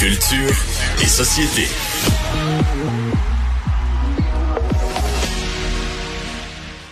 Culture et société.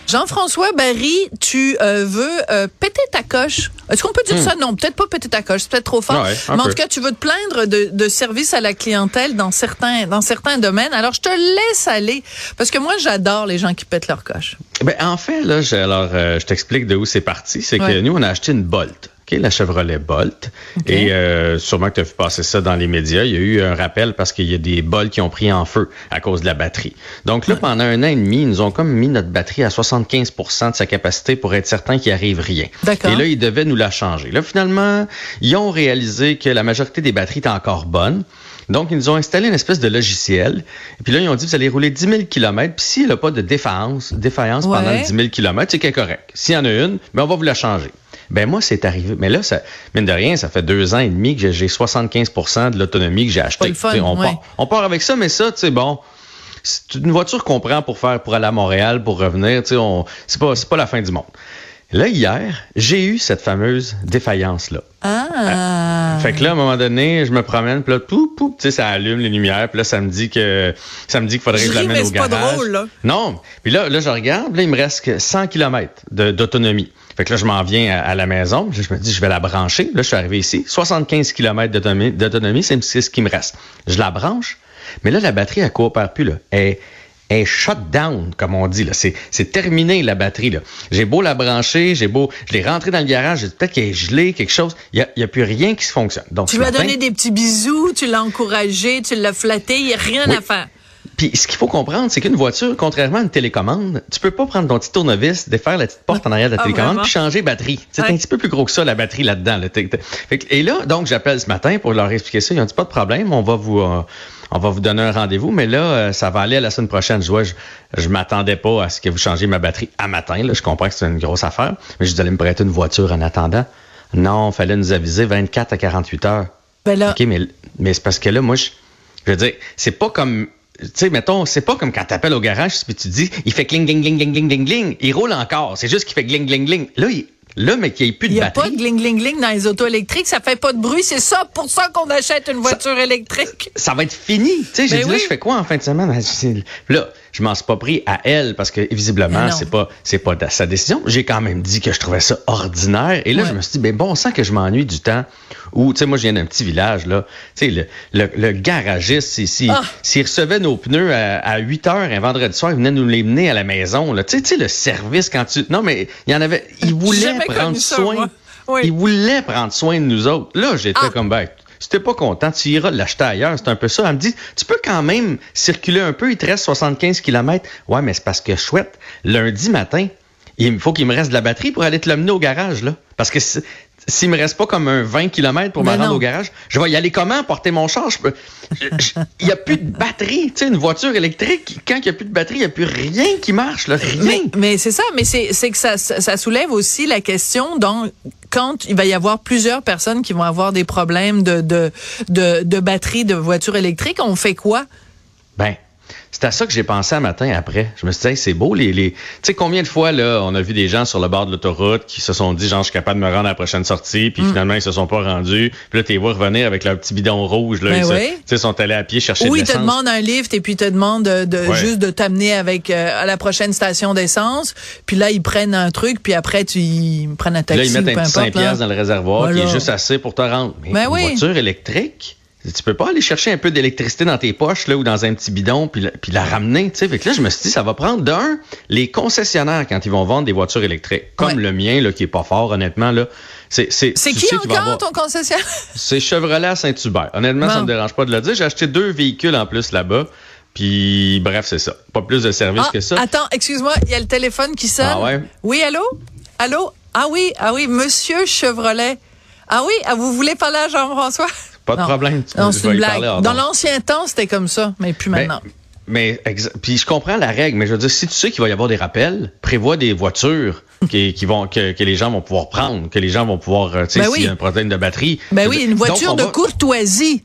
Jean-François Barry, tu euh, veux euh, péter ta coche. Est-ce qu'on peut dire ça? Non, peut-être pas péter ta coche, c'est peut-être trop fort. Hmm. Ouais, Mais en peu. tout cas, tu veux te plaindre de, de service à la clientèle dans certains, dans certains domaines. Alors, je te laisse aller. Parce que moi, j'adore les gens qui pètent leur coche. Ben, en fait, là, je, alors, euh, je t'explique de où c'est parti. C'est Ouais. que nous, on a acheté une Bolt. La Chevrolet Bolt. Et euh, sûrement que tu as vu passer ça dans les médias. Il y a eu un rappel parce qu'il y a des Bolts qui ont pris en feu à cause de la batterie. Donc là, pendant un an et demi, ils nous ont comme mis notre batterie à 75% de sa capacité pour être certain qu'il arrive rien. D'accord. Et là, ils devaient nous la changer. Là, finalement, ils ont réalisé que la majorité des batteries étaient encore bonnes. Donc, ils nous ont installé une espèce de logiciel. Et puis là, ils ont dit, vous allez rouler 10 000 km. Puis s'il n'y a pas de défaillance, défaillance Ouais. pendant 10 000 km, c'est correct. S'il y en a une, ben, on va vous la changer. Ben moi, c'est arrivé. Mais là, ça, mine de rien, ça fait deux ans et demi que j'ai- j'ai 75% de l'autonomie que j'ai acheté. Pas le fun, Tu sais, on, ouais. part, on part avec ça, mais ça, tu sais, bon, c'est une voiture qu'on prend pour faire, pour aller à Montréal, pour revenir, tu sais, on, c'est pas, c'est pas la fin du monde. Là, hier, j'ai eu cette fameuse défaillance-là. Ah. Fait que là, à un moment donné, je me promène, puis là, pou, pou, tu sais, ça allume les lumières, puis là, ça me dit que ça me dit qu'il faudrait que je l'amène au pas garage. drôle, là. Non. Puis là, là, je regarde, là, il me reste que 100 km de- d'autonomie. Fait que là, je m'en viens à, à la maison, je me dis, je vais la brancher. Là, je suis arrivé ici, 75 km d'autonomie, c'est ce qui me reste. Je la branche, mais là, la batterie, elle coopère plus, là. Elle, est shut down, comme on dit. là. C'est, c'est terminé, la batterie. Là. J'ai beau la brancher, j'ai beau... Je l'ai rentrée dans le garage, peut-être qu'elle est gelée, quelque chose. Il n'y a, il y a plus rien qui se fonctionne. Donc, Tu lui as donné des petits bisous, tu l'as encouragé, tu l'as flatté, il n'y a rien Oui. à faire. Puis ce qu'il faut comprendre, c'est qu'une voiture, contrairement à une télécommande, tu peux pas prendre ton petit tournevis, défaire la petite porte en arrière de la Ah, télécommande, puis changer batterie. C'est Ouais. un petit peu plus gros que ça, la batterie là-dedans. là. Et là, donc, j'appelle ce matin pour leur expliquer ça. Ils ont dit pas de problème, on va vous, euh, on va vous donner un rendez-vous, mais là, euh, ça va aller à la semaine prochaine. Je vois, je, je m'attendais pas à ce que vous changiez ma batterie à matin. Là. Je comprends que c'est une grosse affaire, mais je vous allez me prêter une voiture en attendant. Non, fallait nous aviser 24 à 48 heures. Ben là, OK, mais, mais c'est parce que là, moi, je, je veux dire, c'est pas comme. Tu sais, mettons, c'est pas comme quand t'appelles au garage puis tu dis, il fait cling, gling, gling, gling, gling, gling. Il roule encore. C'est juste qu'il fait gling, gling, gling. Là, il, là mais qu'il n'y ait plus il de n'y a pas batterie. de gling-gling-gling dans les autos électriques, ça fait pas de bruit. C'est ça pour ça qu'on achète une voiture électrique. ça va être fini. Tu sais, j'ai Ben dit, là, je fais quoi en fin de semaine? Ben, Là, je m'en suis pas pris à elle parce que, visiblement, c'est pas, c'est pas sa décision. J'ai quand même dit que je trouvais ça ordinaire. Et là, Ouais. je me suis dit, ben bon, sang que je m'ennuie du temps où, tu sais, moi, je viens d'un petit village, là. Tu sais, le, le, le garagiste, ici, Ah. s'il recevait nos pneus à, à 8 heures un vendredi soir, il venait nous les mener à la maison, là. Tu sais, tu sais, le service quand tu, non, mais il y en avait, il voulait prendre ça, soin. Oui. Il voulait prendre soin de nous autres. Là, j'étais Ah. comme, ben, si t'es pas content, tu iras l'acheter ailleurs. C'est un peu ça. Elle me dit, tu peux quand même circuler un peu, il te reste 75 km. Ouais, mais c'est parce que chouette, lundi matin, il faut qu'il me reste de la batterie pour aller te l'amener au garage, là. Parce que s'il me reste pas comme un 20 km pour me Ben rendre au garage, je vais y aller comment porter mon char? Il y a plus de batterie. Tu sais, une voiture électrique, quand il y a plus de batterie, il y a plus rien qui marche, là. Rien. Mais, mais c'est ça, mais c'est que ça, ça soulève aussi la question donc quand il va y avoir plusieurs personnes qui vont avoir des problèmes de de de, de batterie de voiture électrique, on fait quoi? C'est à ça que j'ai pensé un matin après. Je me suis dit, Hey, c'est beau, les. les... Tu sais, combien de fois, là, on a vu des gens sur le bord de l'autoroute qui se sont dit, genre, je suis capable de me rendre à la prochaine sortie, Mm. puis finalement, ils se sont pas rendus. Puis là, tu les vois revenir avec leur petit bidon rouge, là. Ben ils oui. sont allés à pied chercher Ou de ils te demandent un lift et puis ils te demandent de, de- Ouais. juste de t'amener avec euh, à la prochaine station d'essence, puis là ils prennent un truc puis après tu ils prennent un taxi là, ils mettent un petit 5 importe. là. piastres dans le réservoir qui est juste assez pour te rendre. Mais Ben une oui. voiture électrique, tu peux pas aller chercher un peu d'électricité dans tes poches là ou dans un petit bidon puis la, puis la ramener, tu sais. Fait que là, je me suis dit, ça va prendre d'un, les concessionnaires quand ils vont vendre des voitures électriques, comme Ouais. le mien, là, qui est pas fort, honnêtement, là. C'est, c'est, C'est qui encore avoir- ton concessionnaire? C'est Chevrolet à Saint-Hubert. Honnêtement, ça Bon. me dérange pas de le dire. J'ai acheté deux véhicules en plus là-bas. Puis, bref, c'est ça. Pas plus de services Ah, que ça. Attends, excuse-moi, il y a le téléphone qui sonne. Ah ouais? Oui, allô? Allô? Ah oui, ah oui, monsieur Chevrolet. Ah oui, ah, vous voulez parler à Jean-François? Pas de problème. Tu Non, peux- c'est une blague. parler Dans l'ancien temps, c'était comme ça, mais plus Ben, maintenant. Mais puis je comprends la règle, mais je veux dire, si tu sais qu'il va y avoir des rappels, prévois des voitures qui, qui vont que, que les gens vont pouvoir prendre, que les gens vont pouvoir, euh, tu sais, Ben s'il y oui. a un problème de batterie. Ben oui, une donc, voiture de va- courtoisie.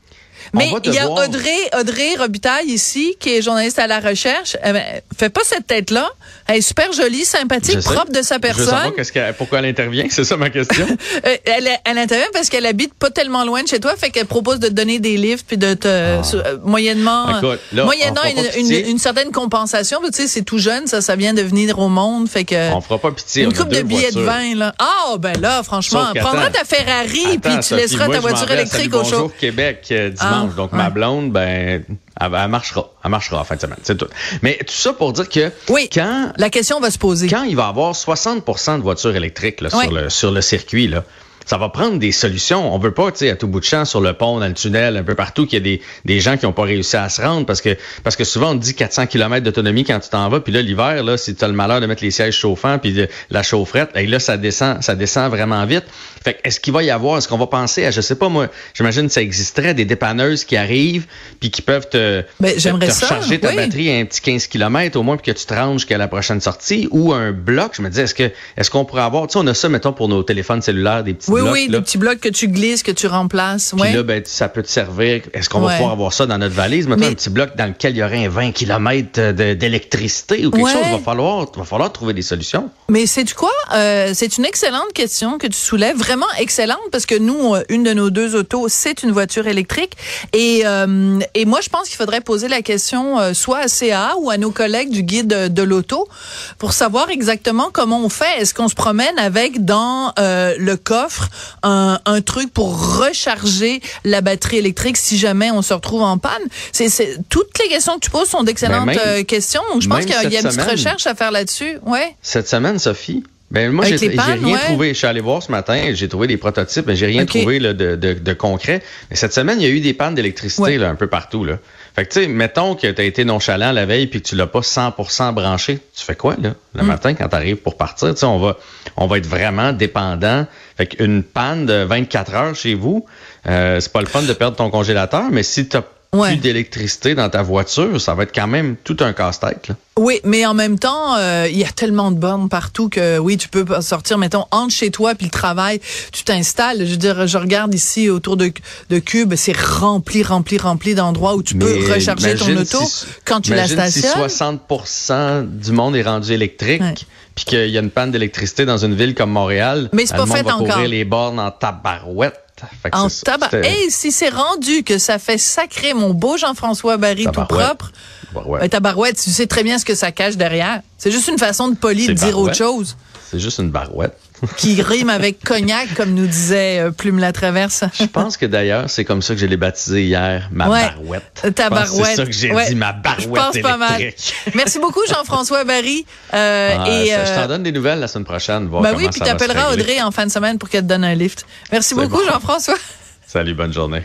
Mais il y a Audrey, Audrey Robitaille ici, qui est journaliste à la recherche. Elle, fait pas cette tête-là. Elle est super jolie, sympathique, propre de sa personne. Je pourquoi elle intervient. C'est ça ma question. Euh, elle, elle, intervient parce qu'elle habite pas tellement loin de chez toi, fait qu'elle propose de te donner des livres puis de te ah. euh, moyennement, moyennant une, une, certaine compensation. Tu sais, c'est tout jeune, ça, ça vient de venir au monde, fait que. On fera pas pitié. Une coupe de billets de vin là. Ah oh, ben là, franchement, prendras ta Ferrari puis tu laisseras ta voiture électrique au chaud. Québec euh, dimanche, ah, donc ma blonde, ben elle, marchera. Elle marchera en fin de semaine. C'est tout. Mais tout ça pour dire que oui, quand la question va se poser. Quand il va y avoir 60% de voitures électriques là, sur, le, sur le circuit, là, ça va prendre des solutions. On veut pas, tu sais, à tout bout de champ, sur le pont, dans le tunnel, un peu partout, qu'il y a des, des gens qui n'ont pas réussi à se rendre parce que parce que souvent on dit 400 km d'autonomie quand tu t'en vas, puis là l'hiver, là, si tu as le malheur de mettre les sièges chauffants puis la chaufferette, et là ça descend, ça descend vraiment vite. Fait est-ce qu'il va y avoir, est-ce qu'on va penser à, je sais pas moi, j'imagine que ça existerait des dépanneuses qui arrivent puis qui peuvent te, ben, te, recharger ta batterie à un petit 15 km au moins puis que tu te ranges jusqu'à la prochaine sortie ou un bloc. Je me dis, est-ce que est-ce qu'on pourrait avoir, tu sais, on a ça mettons pour nos téléphones cellulaires, des petits oui, blocs. Oui, des petits blocs que tu glisses, que tu remplaces. Puis là, ben, ça peut te servir. Est-ce qu'on va pouvoir avoir ça dans notre valise? Mettons un petit bloc dans lequel il y aurait un 20 km d'électricité ou quelque chose. Il va falloir, va falloir trouver des solutions. Mais c'est du quoi? Euh, c'est une excellente question que tu soulèves. Vraiment excellente parce que nous, euh, une de nos deux autos, c'est une voiture électrique. Et, euh, et moi, je pense qu'il faudrait poser la question euh, soit à CA ou à nos collègues du guide de l'auto pour savoir exactement comment on fait. Est-ce qu'on se promène avec dans le coffre un, un, truc pour recharger la batterie électrique si jamais on se retrouve en panne? C'est, toutes les questions que tu poses sont d'excellentes ben questions. Donc, je pense qu'il y a une petite recherche à faire là-dessus. Ouais. Cette semaine, Sophie, ben moi, j'ai rien trouvé. Je suis allé voir ce matin, j'ai trouvé des prototypes, mais j'ai rien trouvé là, de, de, de, concret. Mais cette semaine, il y a eu des pannes d'électricité un peu partout. Là. Fait que tu sais, mettons que tu as été nonchalant la veille puis que tu l'as pas 100% branché, tu fais quoi là le mm. matin quand tu arrives pour partir? Tu sais, on va on va être vraiment dépendant. Fait qu'une panne de 24 heures chez vous, euh, c'est pas le fun de perdre ton congélateur, mais si tu plus d'électricité dans ta voiture, ça va être quand même tout un casse-tête. Oui, mais en même temps, euh, il y a tellement de bornes partout que oui, tu peux sortir, mettons, entre chez toi puis le travail, tu t'installes. Je veux dire, je regarde ici autour de, de Cube, c'est rempli, rempli, rempli d'endroits où tu peux recharger ton auto quand tu la stationnes. si 60% du monde est rendu électrique, puis qu'il y a une panne d'électricité dans une ville comme Montréal, mais c'est pas fait va encore. les bornes en tabarouette. En tabac. Et si c'est rendu que ça fait sacrer mon beau Jean-François Barry tout propre, ta tabarouette, tu sais très bien ce que ça cache derrière. C'est juste une façon de poli de dire autre chose. C'est juste une barouette. Qui rime avec cognac, comme nous disait euh, Plume la Traverse. je pense que d'ailleurs, c'est comme ça que je l'ai baptisé hier, ma barouette. Ta barouette. C'est ça que j'ai dit, ma barouette je pense Pas mal. Merci beaucoup, Jean-François Barry. Euh, ah, et, je t'en euh, donne des nouvelles la semaine prochaine. Voir ben oui, puis tu appelleras Audrey en fin de semaine pour qu'elle te donne un lift. Merci beaucoup, Jean-François. Salut, bonne journée.